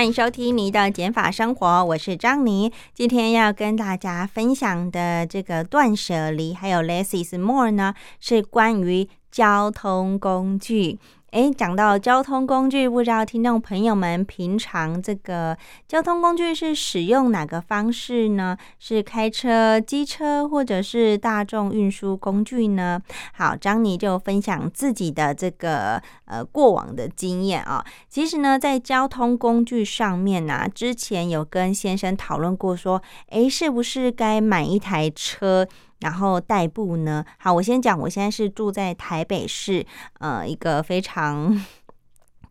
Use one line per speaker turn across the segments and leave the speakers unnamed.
欢迎收听《你的减法生活》，我是张妮。今天要跟大家分享的这个断舍离，还有 less is more 呢，是关于交通工具。诶，讲到交通工具，不知道听众朋友们平常这个交通工具是使用哪个方式呢？是开车、机车，或者是大众运输工具呢？好，张妮就分享自己的这个呃过往的经验啊。其实呢，在交通工具上面呢，之前有跟先生讨论过，说，诶，是不是该买一台车？然后代步呢？好，我先讲，我现在是住在台北市，呃，一个非常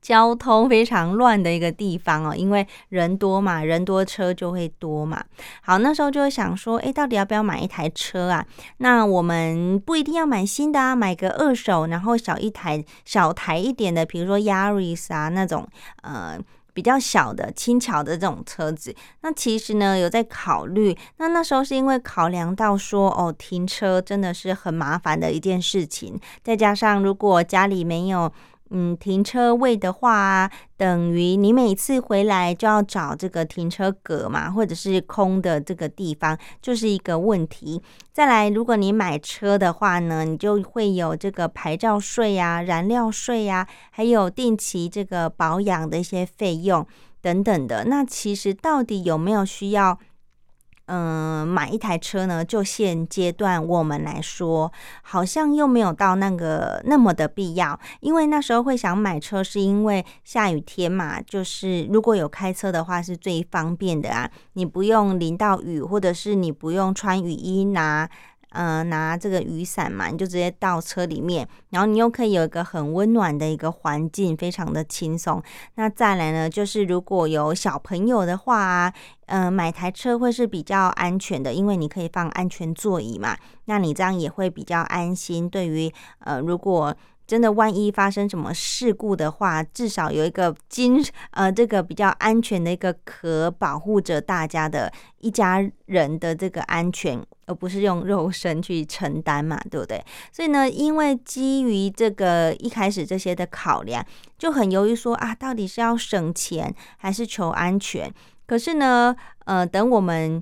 交通非常乱的一个地方哦，因为人多嘛，人多车就会多嘛。好，那时候就会想说，哎，到底要不要买一台车啊？那我们不一定要买新的啊，买个二手，然后小一台、小台一点的，比如说 Yaris 啊那种，呃。比较小的、轻巧的这种车子，那其实呢有在考虑。那那时候是因为考量到说，哦，停车真的是很麻烦的一件事情，再加上如果家里没有。嗯，停车位的话，等于你每次回来就要找这个停车格嘛，或者是空的这个地方，就是一个问题。再来，如果你买车的话呢，你就会有这个牌照税呀、燃料税呀，还有定期这个保养的一些费用等等的。那其实到底有没有需要？嗯，买一台车呢，就现阶段我们来说，好像又没有到那个那么的必要。因为那时候会想买车，是因为下雨天嘛，就是如果有开车的话，是最方便的啊。你不用淋到雨，或者是你不用穿雨衣拿。呃，拿这个雨伞嘛，你就直接到车里面，然后你又可以有一个很温暖的一个环境，非常的轻松。那再来呢，就是如果有小朋友的话，呃，买台车会是比较安全的，因为你可以放安全座椅嘛，那你这样也会比较安心。对于呃，如果真的，万一发生什么事故的话，至少有一个金呃，这个比较安全的一个壳保护着大家的一家人的这个安全，而不是用肉身去承担嘛，对不对？所以呢，因为基于这个一开始这些的考量，就很犹豫说啊，到底是要省钱还是求安全？可是呢，呃，等我们。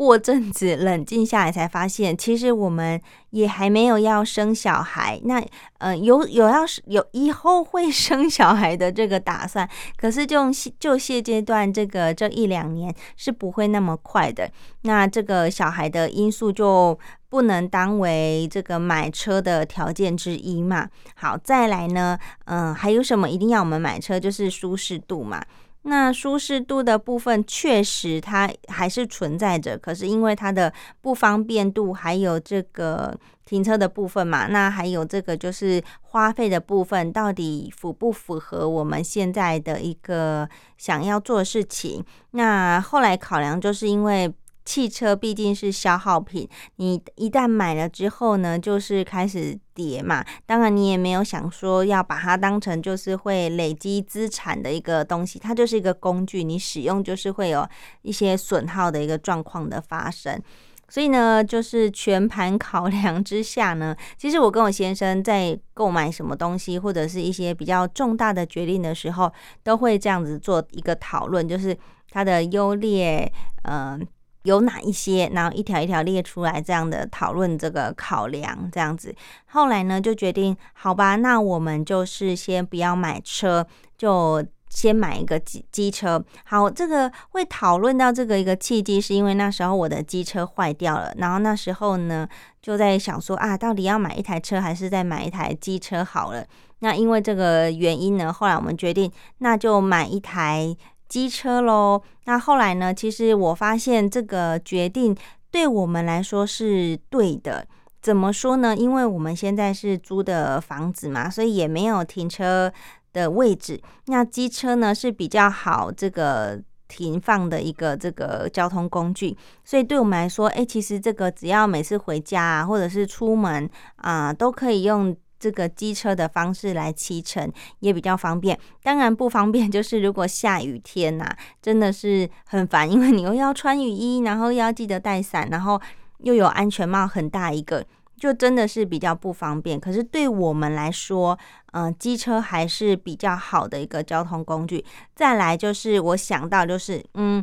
过阵子冷静下来，才发现其实我们也还没有要生小孩。那呃，有有要是有以后会生小孩的这个打算，可是就就现阶段这个这一两年是不会那么快的。那这个小孩的因素就不能当为这个买车的条件之一嘛？好，再来呢，嗯，还有什么一定要我们买车？就是舒适度嘛。那舒适度的部分确实它还是存在着，可是因为它的不方便度，还有这个停车的部分嘛，那还有这个就是花费的部分，到底符不符合我们现在的一个想要做的事情？那后来考量就是因为。汽车毕竟是消耗品，你一旦买了之后呢，就是开始跌嘛。当然，你也没有想说要把它当成就是会累积资产的一个东西，它就是一个工具，你使用就是会有一些损耗的一个状况的发生。所以呢，就是全盘考量之下呢，其实我跟我先生在购买什么东西或者是一些比较重大的决定的时候，都会这样子做一个讨论，就是它的优劣，嗯。有哪一些，然后一条一条列出来，这样的讨论这个考量，这样子。后来呢，就决定，好吧，那我们就是先不要买车，就先买一个机机车。好，这个会讨论到这个一个契机，是因为那时候我的机车坏掉了，然后那时候呢，就在想说啊，到底要买一台车，还是再买一台机车好了？那因为这个原因呢，后来我们决定，那就买一台。机车喽，那后来呢？其实我发现这个决定对我们来说是对的。怎么说呢？因为我们现在是租的房子嘛，所以也没有停车的位置。那机车呢是比较好这个停放的一个这个交通工具，所以对我们来说，哎，其实这个只要每次回家啊，或者是出门啊，都可以用。这个机车的方式来骑乘也比较方便，当然不方便就是如果下雨天呐，真的是很烦，因为你又要穿雨衣，然后又要记得带伞，然后又有安全帽很大一个，就真的是比较不方便。可是对我们来说，嗯，机车还是比较好的一个交通工具。再来就是我想到就是，嗯。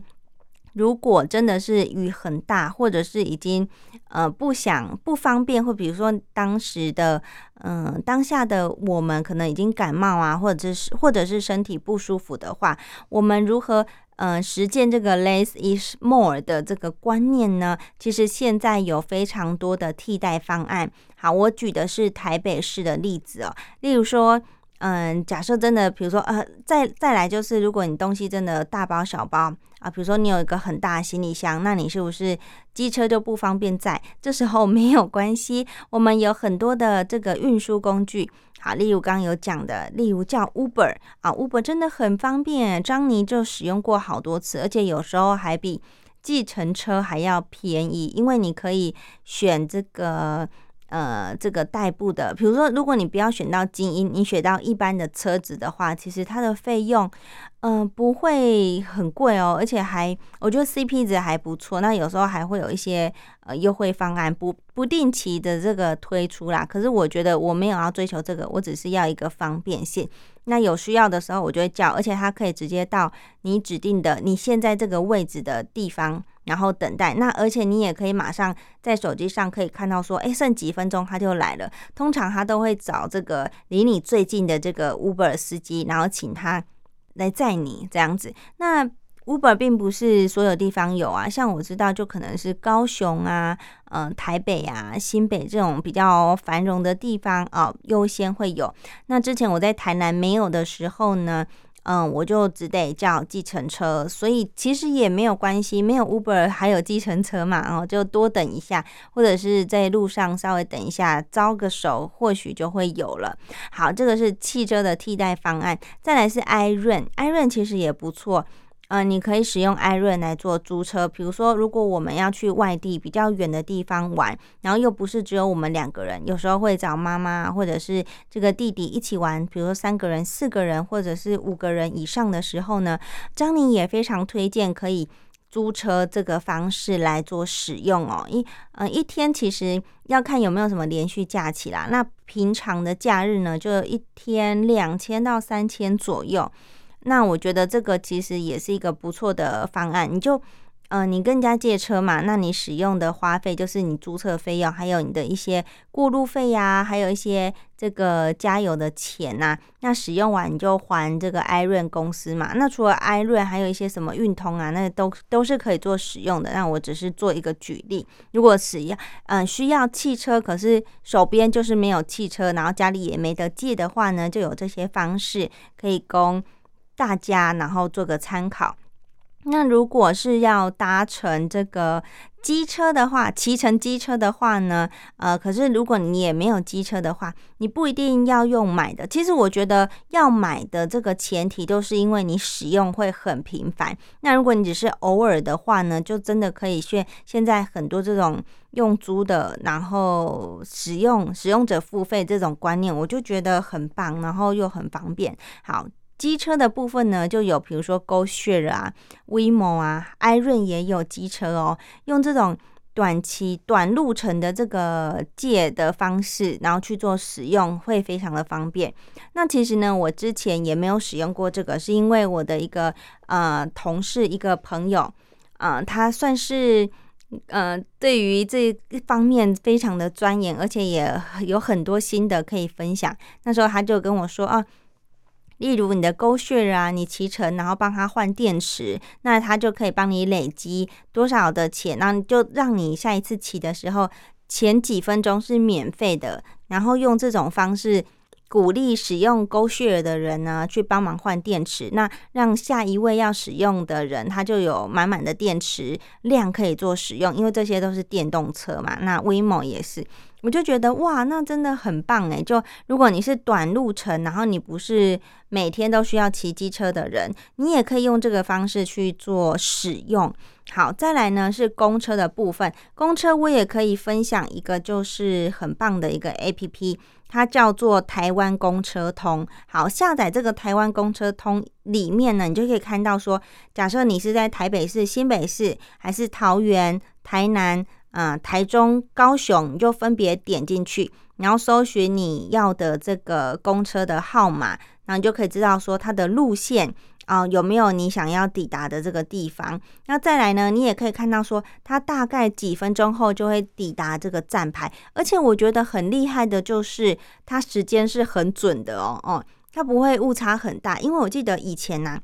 如果真的是雨很大，或者是已经呃不想不方便，或比如说当时的嗯当下的我们可能已经感冒啊，或者是或者是身体不舒服的话，我们如何呃实践这个 less is more 的这个观念呢？其实现在有非常多的替代方案。好，我举的是台北市的例子哦，例如说。嗯，假设真的，比如说，呃，再再来就是，如果你东西真的大包小包啊，比如说你有一个很大的行李箱，那你是不是机车就不方便载？这时候 没有关系，我们有很多的这个运输工具，好，例如刚刚有讲的，例如叫 Uber 啊，Uber 真的很方便，张妮就使用过好多次，而且有时候还比计程车还要便宜，因为你可以选这个。呃，这个代步的，比如说，如果你不要选到精英，你选到一般的车子的话，其实它的费用，嗯，不会很贵哦，而且还，我觉得 CP 值还不错。那有时候还会有一些呃优惠方案，不不定期的这个推出啦。可是我觉得我没有要追求这个，我只是要一个方便性。那有需要的时候我就会叫，而且它可以直接到你指定的你现在这个位置的地方。然后等待，那而且你也可以马上在手机上可以看到说，哎，剩几分钟他就来了。通常他都会找这个离你最近的这个 Uber 司机，然后请他来载你这样子。那 Uber 并不是所有地方有啊，像我知道就可能是高雄啊、嗯台北啊、新北这种比较繁荣的地方啊，优先会有。那之前我在台南没有的时候呢？嗯，我就只得叫计程车，所以其实也没有关系，没有 Uber 还有计程车嘛，然后就多等一下，或者是在路上稍微等一下，招个手，或许就会有了。好，这个是汽车的替代方案，再来是 i r o n i r o n 其实也不错。嗯，你可以使用艾润来做租车。比如说，如果我们要去外地比较远的地方玩，然后又不是只有我们两个人，有时候会找妈妈或者是这个弟弟一起玩。比如说三个人、四个人或者是五个人以上的时候呢，张宁也非常推荐可以租车这个方式来做使用哦。一嗯，一天其实要看有没有什么连续假期啦。那平常的假日呢，就一天两千到三千左右。那我觉得这个其实也是一个不错的方案。你就，呃，你跟人家借车嘛，那你使用的花费就是你租车费用，还有你的一些过路费呀，还有一些这个加油的钱呐。那使用完你就还这个艾润公司嘛。那除了艾润，还有一些什么运通啊，那都都是可以做使用的。那我只是做一个举例。如果使要，嗯，需要汽车，可是手边就是没有汽车，然后家里也没得借的话呢，就有这些方式可以供。大家，然后做个参考。那如果是要搭乘这个机车的话，骑乘机车的话呢？呃，可是如果你也没有机车的话，你不一定要用买的。其实我觉得要买的这个前提都是因为你使用会很频繁。那如果你只是偶尔的话呢，就真的可以选现在很多这种用租的，然后使用使用者付费这种观念，我就觉得很棒，然后又很方便。好。机车的部分呢，就有比如说 GoShare 啊、WeMo 啊、艾润也有机车哦。用这种短期、短路程的这个借的方式，然后去做使用，会非常的方便。那其实呢，我之前也没有使用过这个，是因为我的一个呃同事、一个朋友，呃，他算是呃对于这一方面非常的钻研，而且也有很多心得可以分享。那时候他就跟我说啊。例如你的勾穴啊，你骑乘然后帮他换电池，那他就可以帮你累积多少的钱，那就让你下一次骑的时候前几分钟是免费的，然后用这种方式鼓励使用勾穴的人呢去帮忙换电池，那让下一位要使用的人他就有满满的电池量可以做使用，因为这些都是电动车嘛，那威猛也是。我就觉得哇，那真的很棒诶。就如果你是短路程，然后你不是每天都需要骑机车的人，你也可以用这个方式去做使用。好，再来呢是公车的部分，公车我也可以分享一个，就是很棒的一个 A P P，它叫做台湾公车通。好，下载这个台湾公车通里面呢，你就可以看到说，假设你是在台北市、新北市，还是桃园、台南。嗯，台中、高雄，你就分别点进去，然后搜寻你要的这个公车的号码，然后你就可以知道说它的路线啊有没有你想要抵达的这个地方。那再来呢，你也可以看到说它大概几分钟后就会抵达这个站牌，而且我觉得很厉害的就是它时间是很准的哦哦，它不会误差很大，因为我记得以前呢。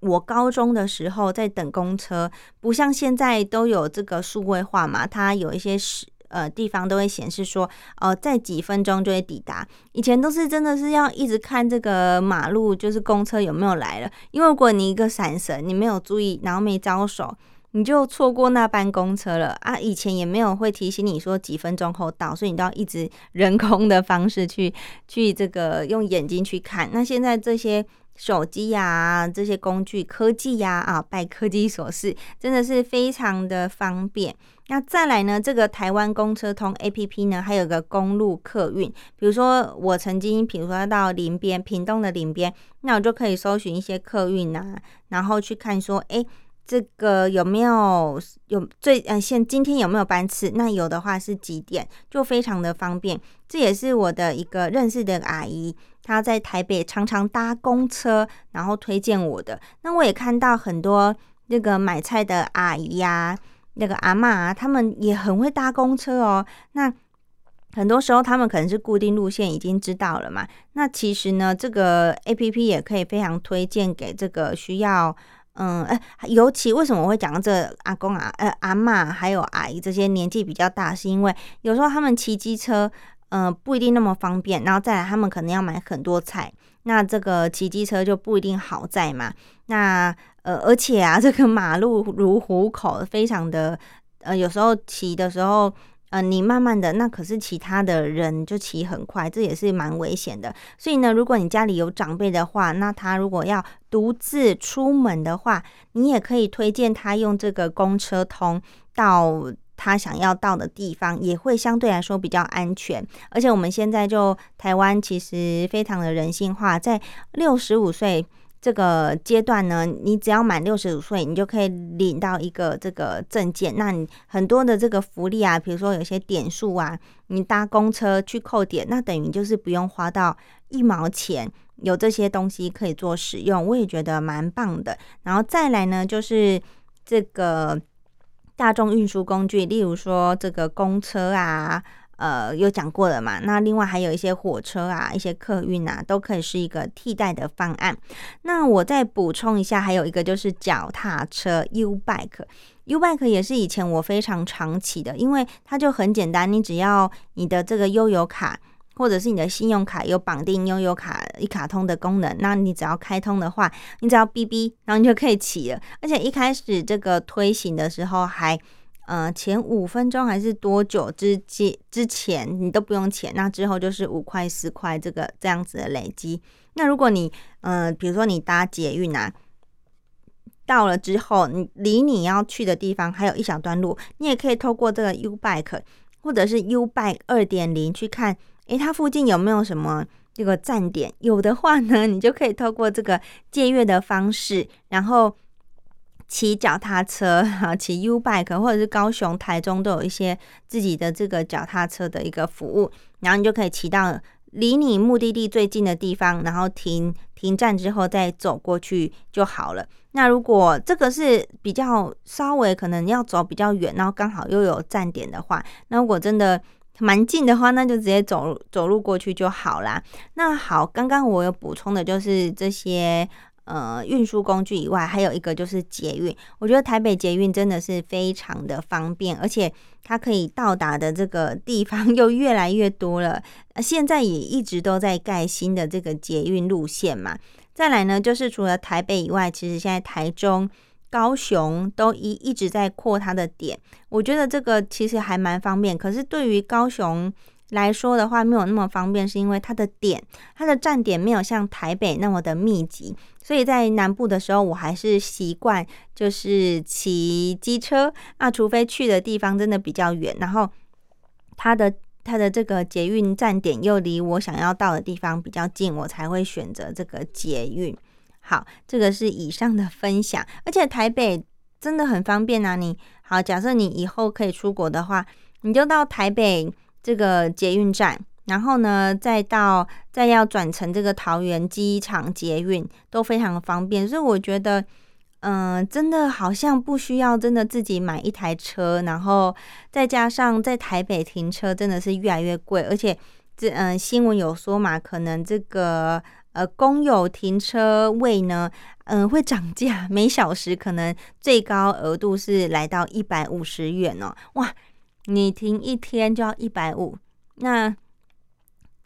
我高中的时候在等公车，不像现在都有这个数位化嘛，它有一些是呃地方都会显示说，呃，在几分钟就会抵达。以前都是真的是要一直看这个马路，就是公车有没有来了。因为如果你一个闪神，你没有注意，然后没招手，你就错过那班公车了啊！以前也没有会提醒你说几分钟后到，所以你都要一直人工的方式去去这个用眼睛去看。那现在这些。手机呀，这些工具科技呀，啊，拜科技所赐，真的是非常的方便。那再来呢，这个台湾公车通 A P P 呢，还有个公路客运。比如说我曾经，比如说到林边，屏东的林边，那我就可以搜寻一些客运啊，然后去看说，哎。这个有没有有最呃现今天有没有班次？那有的话是几点？就非常的方便。这也是我的一个认识的阿姨，她在台北常常搭公车，然后推荐我的。那我也看到很多那个买菜的阿姨呀，那个阿妈，他们也很会搭公车哦。那很多时候他们可能是固定路线已经知道了嘛。那其实呢，这个 A P P 也可以非常推荐给这个需要。嗯，哎，尤其为什么我会讲这阿公啊、呃阿妈还有阿姨这些年纪比较大，是因为有时候他们骑机车，嗯，不一定那么方便，然后再来他们可能要买很多菜，那这个骑机车就不一定好载嘛。那呃，而且啊，这个马路如虎口，非常的呃，有时候骑的时候。呃，你慢慢的，那可是其他的人就骑很快，这也是蛮危险的。所以呢，如果你家里有长辈的话，那他如果要独自出门的话，你也可以推荐他用这个公车通到他想要到的地方，也会相对来说比较安全。而且我们现在就台湾其实非常的人性化，在六十五岁。这个阶段呢，你只要满六十五岁，你就可以领到一个这个证件。那你很多的这个福利啊，比如说有些点数啊，你搭公车去扣点，那等于就是不用花到一毛钱，有这些东西可以做使用，我也觉得蛮棒的。然后再来呢，就是这个大众运输工具，例如说这个公车啊。呃，有讲过了嘛？那另外还有一些火车啊，一些客运啊，都可以是一个替代的方案。那我再补充一下，还有一个就是脚踏车 U Bike，U Bike 也是以前我非常常骑的，因为它就很简单，你只要你的这个悠游卡或者是你的信用卡有绑定悠游卡一卡通的功能，那你只要开通的话，你只要哔哔，然后你就可以骑了。而且一开始这个推行的时候还。呃，前五分钟还是多久之之之前，你都不用钱。那之后就是五块、十块这个这样子的累积。那如果你呃，比如说你搭捷运啊，到了之后，你离你要去的地方还有一小段路，你也可以透过这个 U Bike 或者是 U Bike 二点零去看，诶，它附近有没有什么这个站点？有的话呢，你就可以透过这个借阅的方式，然后。骑脚踏车 哈，骑 U bike 或者是高雄、台中都有一些自己的这个脚踏车的一个服务，然后你就可以骑到离你目的地最近的地方，然后停停站之后再走过去就好了。那如果这个是比较稍微可能要走比较远，然后刚好又有站点的话，那如果真的蛮近的话，那就直接走走路过去就好啦。那好，刚刚我有补充的就是这些。呃，运输工具以外，还有一个就是捷运。我觉得台北捷运真的是非常的方便，而且它可以到达的这个地方 又越来越多了。现在也一直都在盖新的这个捷运路线嘛。再来呢，就是除了台北以外，其实现在台中、高雄都一一直在扩它的点，我觉得这个其实还蛮方便。可是对于高雄来说的话，没有那么方便，是因为它的点，它的站点没有像台北那么的密集。所以在南部的时候，我还是习惯就是骑机车啊，除非去的地方真的比较远，然后它的它的这个捷运站点又离我想要到的地方比较近，我才会选择这个捷运。好，这个是以上的分享，而且台北真的很方便啊！你好，假设你以后可以出国的话，你就到台北这个捷运站，然后呢，再到再要转乘这个桃园机场捷运，都非常方便。所以我觉得，嗯，真的好像不需要真的自己买一台车，然后再加上在台北停车真的是越来越贵，而且这嗯新闻有说嘛，可能这个。呃，公有停车位呢，嗯，会涨价，每小时可能最高额度是来到一百五十元哦。哇，你停一天就要一百五，那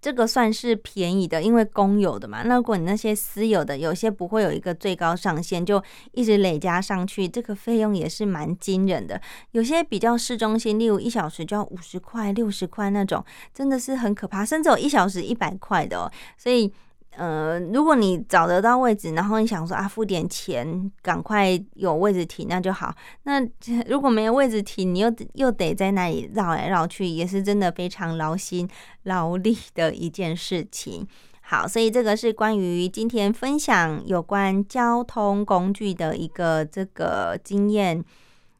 这个算是便宜的，因为公有的嘛。那如果你那些私有的，有些不会有一个最高上限，就一直累加上去，这个费用也是蛮惊人的。有些比较市中心，例如一小时就要五十块、六十块那种，真的是很可怕，甚至有一小时一百块的哦。所以。呃，如果你找得到位置，然后你想说啊，付点钱，赶快有位置停，那就好。那如果没有位置停，你又又得在那里绕来绕去，也是真的非常劳心劳力的一件事情。好，所以这个是关于今天分享有关交通工具的一个这个经验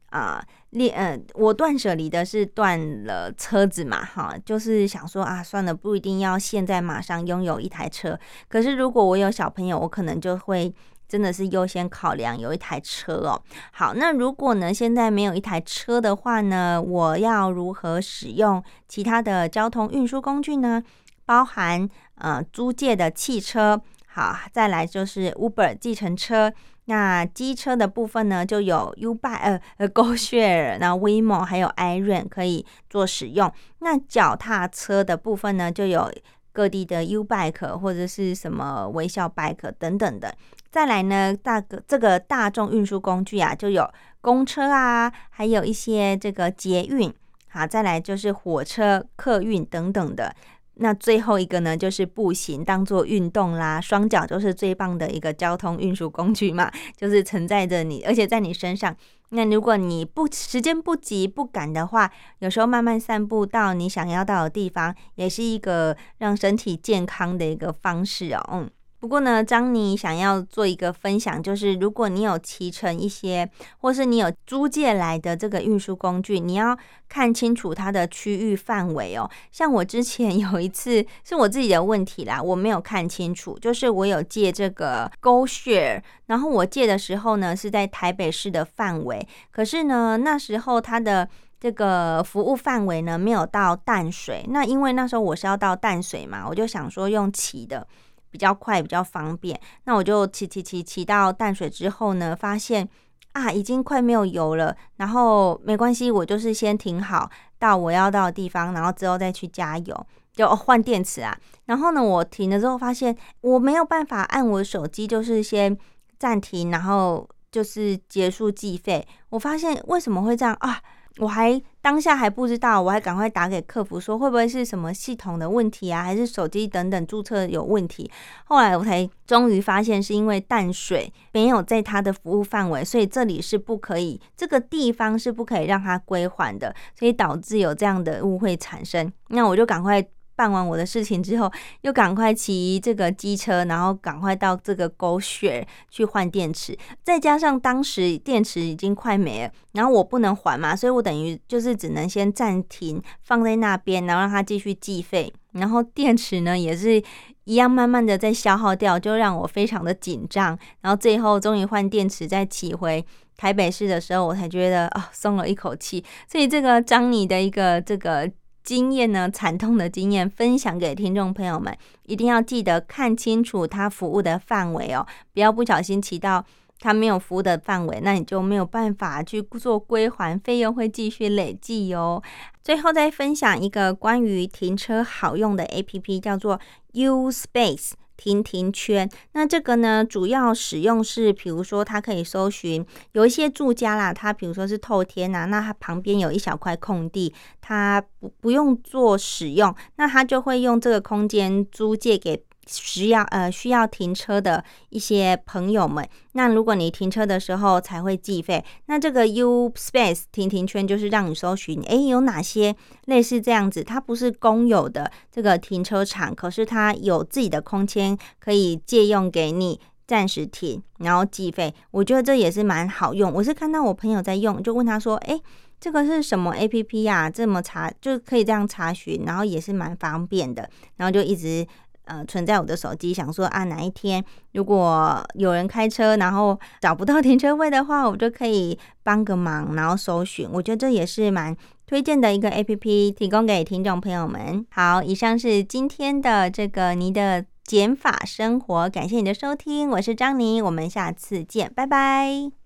啊。列呃，我断舍离的是断了车子嘛，哈，就是想说啊，算了，不一定要现在马上拥有一台车。可是如果我有小朋友，我可能就会真的是优先考量有一台车哦。好，那如果呢现在没有一台车的话呢，我要如何使用其他的交通运输工具呢？包含呃租借的汽车，好，再来就是 Uber 计程车。那机车的部分呢，就有 U Bike 呃呃 Go Share，那 WeMo 还有 Iron 可以做使用。那脚踏车的部分呢，就有各地的 U Bike 或者是什么微笑 Bike 等等的。再来呢，大个这个大众运输工具啊，就有公车啊，还有一些这个捷运。好，再来就是火车、客运等等的。那最后一个呢，就是步行当做运动啦，双脚就是最棒的一个交通运输工具嘛，就是承载着你，而且在你身上。那如果你不时间不急不赶的话，有时候慢慢散步到你想要到的地方，也是一个让身体健康的一个方式哦。嗯。不过呢，张妮想要做一个分享，就是如果你有骑乘一些，或是你有租借来的这个运输工具，你要看清楚它的区域范围哦。像我之前 有一次是我自己的问题啦，我没有看清楚，就是我有借这个 Go Share，然后我借的时候呢是在台北市的范围，可是呢那时候它的这个服务范围呢没有到淡水，那因为那时候我是要到淡水嘛，我就想说用骑的。比较快，比较方便。那我就骑骑骑骑到淡水之后呢，发现啊，已经快没有油了。然后没关系，我就是先停好到我要到的地方，然后之后再去加油，就换电池啊。然后呢，我停了之后发现我没有办法按我的手机，就是先暂停，然后就是结束计费。我发现为什么会这样啊？我还当下还不知道，我还赶快打给客服说会不会是什么系统的问题啊，还是手机等等注册有问题？后来我才终于发现是因为淡水没有在它的服务范围，所以这里是不可以，这个地方是不可以让它归还的，所以导致有这样的误会产生。那我就赶快。办完我的事情之后，又赶快骑这个机车，然后赶快到这个狗血去换电池。再加上当时电池已经快没了，然后我不能还嘛，所以我等于就是只能先暂停放在那边，然后让它继续计费。然后电池呢也是一样慢慢的在消耗掉，就让我非常的紧张。然后最后终于换电池，再骑回台北市的时候，我才觉得哦松了一口气。所以这个张你的一个这个。经验呢，惨痛的经验分享给听众朋友们，一定要记得看清楚他服务的范围哦，不要不小心骑到他没有服务的范围，那你就没有办法去做归还，费用会继续累计哦。最后再分享一个关于停车好用的 A P P，叫做 U Space。停停圈。那这个呢，主要使用是，比如说它可以搜寻有一些住家啦，它比如说是透天呐，那它旁边有一小块空地，它不不用做使用，那它就会用这个空间租借给。需要呃需要停车的一些朋友们，那如果你停车的时候才会计费，那这个 U Space 停停圈就是让你搜寻，诶，有哪些类似这样子，它不是公有的这个停车场，可是它有自己的空间可以借用给你暂时停，然后计费，我觉得这也是蛮好用。我是看到我朋友在用，就问他说，诶，这个是什么 A P P 呀？这么查就可以这样查询，然后也是蛮方便的，然后就一直。呃，存在我的手机，想说啊，哪一天如果有人开车，然后找不到停车位的话，我就可以帮个忙，然后搜寻。我觉得这也是蛮推荐的一个 A P P，提供给听众朋友们。好，以上是今天的这个你的减法生活，感谢你的收听，我是张妮，我们下次见，拜拜。